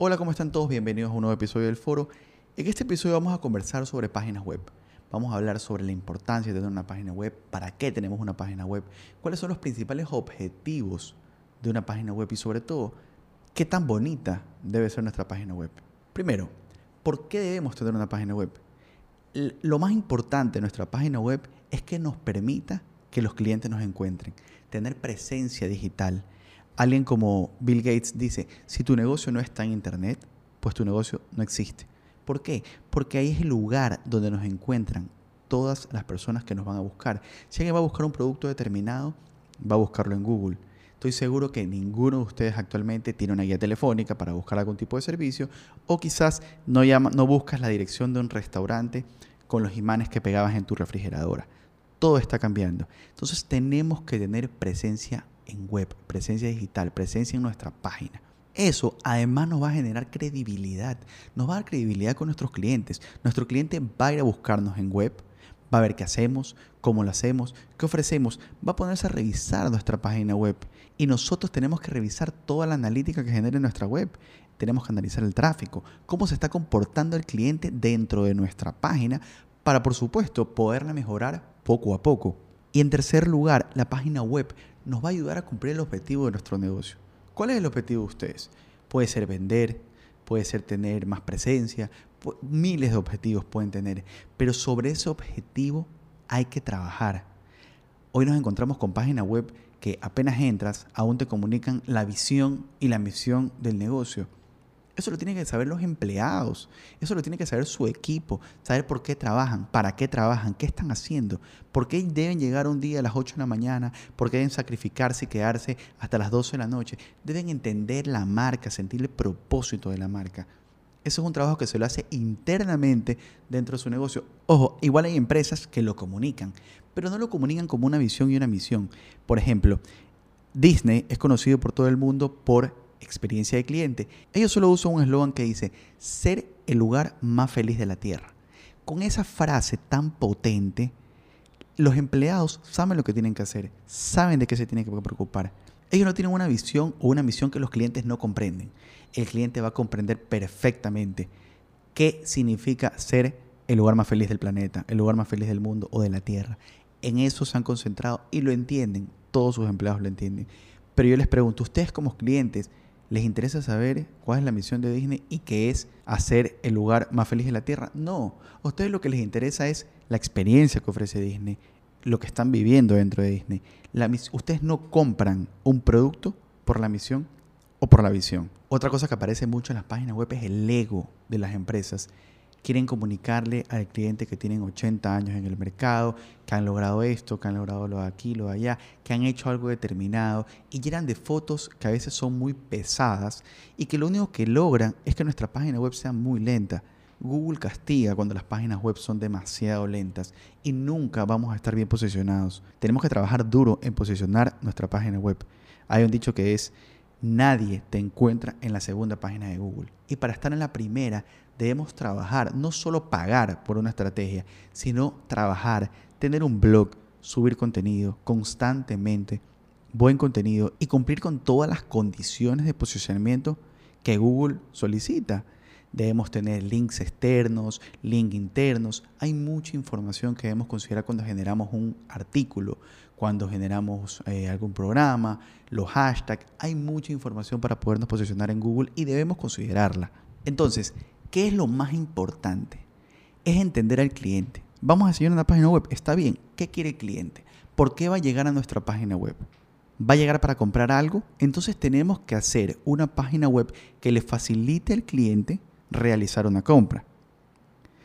Hola, ¿cómo están todos? Bienvenidos a un nuevo episodio del foro. En este episodio vamos a conversar sobre páginas web. Vamos a hablar sobre la importancia de tener una página web, para qué tenemos una página web, cuáles son los principales objetivos de una página web y sobre todo, qué tan bonita debe ser nuestra página web. Primero, ¿por qué debemos tener una página web? Lo más importante de nuestra página web es que nos permita que los clientes nos encuentren, tener presencia digital. Alguien como Bill Gates dice, si tu negocio no está en Internet, pues tu negocio no existe. ¿Por qué? Porque ahí es el lugar donde nos encuentran todas las personas que nos van a buscar. Si alguien va a buscar un producto determinado, va a buscarlo en Google. Estoy seguro que ninguno de ustedes actualmente tiene una guía telefónica para buscar algún tipo de servicio o quizás no, buscas la dirección de un restaurante con los imanes que pegabas en tu refrigeradora todo está cambiando. Entonces tenemos que tener presencia en web, presencia digital, presencia en nuestra página. Eso además nos va a generar credibilidad, nos va a dar credibilidad con nuestros clientes. Nuestro cliente va a ir a buscarnos en web, va a ver qué hacemos, cómo lo hacemos, qué ofrecemos, va a ponerse a revisar nuestra página web y nosotros tenemos que revisar toda la analítica que genera nuestra web. Tenemos que analizar el tráfico, cómo se está comportando el cliente dentro de nuestra página para, por supuesto, poderla mejorar poco a poco. Y en tercer lugar, la página web nos va a ayudar a cumplir el objetivo de nuestro negocio. ¿Cuál es el objetivo de ustedes? Puede ser vender, puede ser tener más presencia, miles de objetivos pueden tener, pero sobre ese objetivo hay que trabajar. Hoy nos encontramos con páginas web que apenas entras, aún te comunican la visión y la misión del negocio. Eso lo tienen que saber los empleados, eso lo tiene que saber su equipo, saber por qué trabajan, para qué trabajan, qué están haciendo, por qué deben llegar un día a las 8 de la mañana, por qué deben sacrificarse y quedarse hasta las 12 de la noche. Deben entender la marca, sentir el propósito de la marca. Eso es un trabajo que se lo hace internamente dentro de su negocio. Ojo, igual hay empresas que lo comunican, pero no lo comunican como una visión y una misión. Por ejemplo, Disney es conocido por todo el mundo por experiencia de cliente. Ellos solo usan un eslogan que dice, ser el lugar más feliz de la Tierra. Con esa frase tan potente, los empleados saben lo que tienen que hacer, saben de qué se tienen que preocupar. Ellos no tienen una visión o una misión que los clientes no comprenden. El cliente va a comprender perfectamente qué significa ser el lugar más feliz del planeta, el lugar más feliz del mundo o de la Tierra. En eso se han concentrado y lo entienden, todos sus empleados lo entienden. Pero yo les pregunto, ustedes como clientes, ¿Les interesa saber cuál es la misión de Disney y qué es hacer el lugar más feliz de la Tierra? No, a ustedes lo que les interesa es la experiencia que ofrece Disney, lo que están viviendo dentro de Disney. ustedes no compran un producto por la misión o por la visión. Otra cosa que aparece mucho en las páginas web es el ego de las empresas quieren comunicarle al cliente que tienen 80 años en el mercado, que han logrado esto, que han logrado lo de aquí, lo de allá, que han hecho algo determinado y llenan de fotos que a veces son muy pesadas y que lo único que logran es que nuestra página web sea muy lenta. Google castiga cuando las páginas web son demasiado lentas y nunca vamos a estar bien posicionados. Tenemos que trabajar duro en posicionar nuestra página web. Hay un dicho que es, nadie te encuentra en la segunda página de Google. Y para estar en la primera debemos trabajar, no solo pagar por una estrategia, sino trabajar, tener un blog, subir contenido constantemente, buen contenido y cumplir con todas las condiciones de posicionamiento que Google solicita. Debemos tener links externos, links internos. Hay mucha información que debemos considerar cuando generamos un artículo, cuando generamos eh, algún programa, los hashtags. Hay mucha información para podernos posicionar en Google y debemos considerarla. Entonces, ¿Qué es lo más importante? Es entender al cliente. Vamos a seguir una página web. Está bien. ¿Qué quiere el cliente? ¿Por qué va a llegar a nuestra página web? ¿Va a llegar para comprar algo? Entonces tenemos que hacer una página web que le facilite al cliente realizar una compra.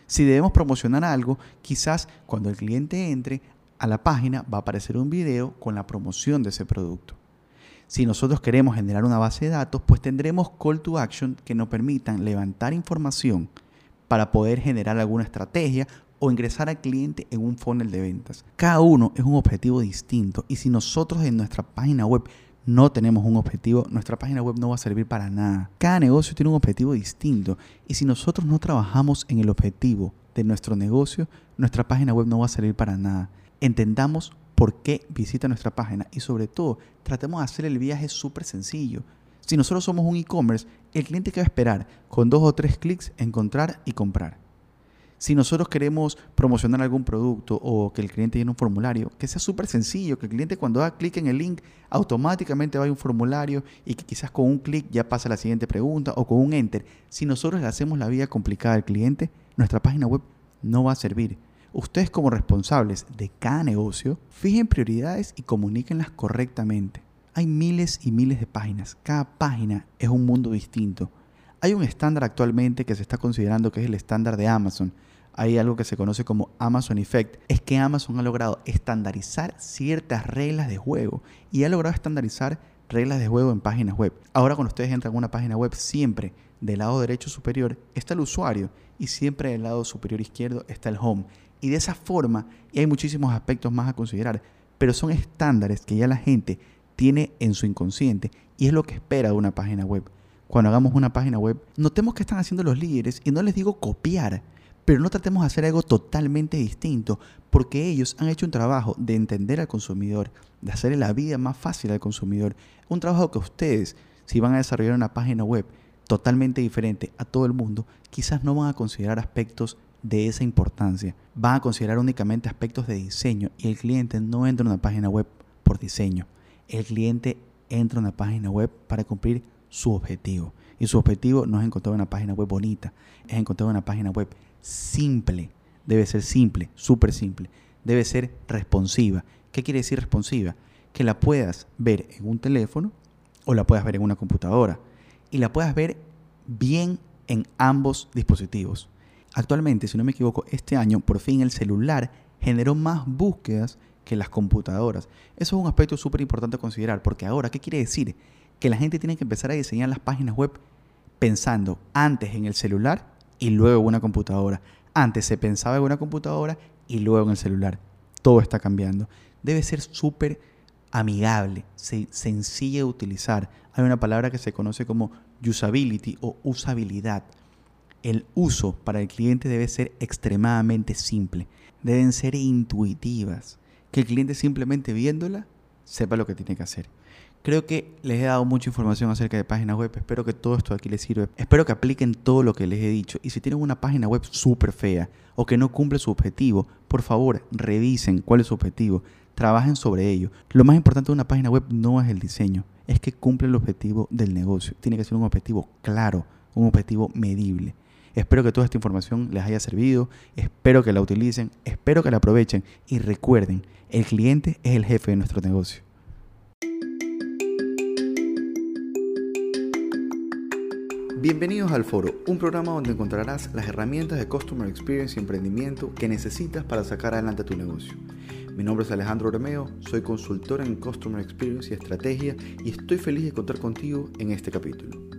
Si debemos promocionar algo, quizás cuando el cliente entre a la página va a aparecer un video con la promoción de ese producto. Si nosotros queremos generar una base de datos, pues tendremos call to action que nos permitan levantar información para poder generar alguna estrategia o ingresar al cliente en un funnel de ventas. Cada uno es un objetivo distinto y si nosotros en nuestra página web no tenemos un objetivo, nuestra página web no va a servir para nada. Cada negocio tiene un objetivo distinto y si nosotros no trabajamos en el objetivo de nuestro negocio, nuestra página web no va a servir para nada. Entendamos por qué visita nuestra página y sobre todo tratemos de hacer el viaje súper sencillo. Si nosotros somos un e-commerce, el cliente que va a esperar con dos o tres clics encontrar y comprar. Si nosotros queremos promocionar algún producto o que el cliente llene un formulario, que sea súper sencillo, que el cliente cuando da clic en el link automáticamente vaya a un formulario y que quizás con un clic ya pasa a la siguiente pregunta o con un enter. Si nosotros le hacemos la vida complicada al cliente, nuestra página web no va a servir. Ustedes como responsables de cada negocio, fijen prioridades y comuníquenlas correctamente. Hay miles y miles de páginas. Cada página es un mundo distinto. Hay un estándar actualmente que se está considerando que es el estándar de Amazon, hay algo que se conoce como Amazon Effect, es que Amazon ha logrado estandarizar ciertas reglas de juego y ha logrado estandarizar reglas de juego en páginas web. Ahora cuando ustedes entran a una página web, siempre del lado derecho superior está el usuario y siempre del lado superior izquierdo está el home. Y de esa forma, y hay muchísimos aspectos más a considerar, pero son estándares que ya la gente tiene en su inconsciente y es lo que espera de una página web. Cuando hagamos una página web, notemos que están haciendo los líderes y no les digo copiar, pero no tratemos de hacer algo totalmente distinto, porque ellos han hecho un trabajo de entender al consumidor, de hacerle la vida más fácil al consumidor. Un trabajo que ustedes, si van a desarrollar una página web totalmente diferente a todo el mundo, quizás no van a considerar aspectos de esa importancia. Van a considerar únicamente aspectos de diseño y el cliente no entra en una página web por diseño. El cliente entra en una página web para cumplir su objetivo. Y su objetivo no es encontrar una página web bonita, es encontrar una página web simple. Debe ser simple, súper simple. Debe ser responsiva. ¿Qué quiere decir responsiva? Que la puedas ver en un teléfono o la puedas ver en una computadora. Y la puedas ver bien en ambos dispositivos. Actualmente, si no me equivoco, este año por fin el celular generó más búsquedas que las computadoras. Eso es un aspecto súper importante a considerar, porque ahora, ¿qué quiere decir? Que la gente tiene que empezar a diseñar las páginas web pensando antes en el celular y luego en una computadora. Antes se pensaba en una computadora y luego en el celular. Todo está cambiando. Debe ser súper amigable, sencilla de utilizar. Hay una palabra que se conoce como usability o usabilidad. El uso para el cliente debe ser extremadamente simple. Deben ser intuitivas. Que el cliente simplemente viéndola sepa lo que tiene que hacer. Creo que les he dado mucha información acerca de páginas web. Espero que todo esto aquí les sirva. Espero que apliquen todo lo que les he dicho. Y si tienen una página web súper fea o que no cumple su objetivo, por favor, revisen cuál es su objetivo. Trabajen sobre ello. Lo más importante de una página web no es el diseño, es que cumple el objetivo del negocio. Tiene que ser un objetivo claro, un objetivo medible. Espero que toda esta información les haya servido, espero que la utilicen, espero que la aprovechen y recuerden, el cliente es el jefe de nuestro negocio. Bienvenidos al Foro, un programa donde encontrarás las herramientas de Customer Experience y emprendimiento que necesitas para sacar adelante tu negocio. Mi nombre es Alejandro Romeo, soy consultor en Customer Experience y Estrategia y estoy feliz de contar contigo en este capítulo.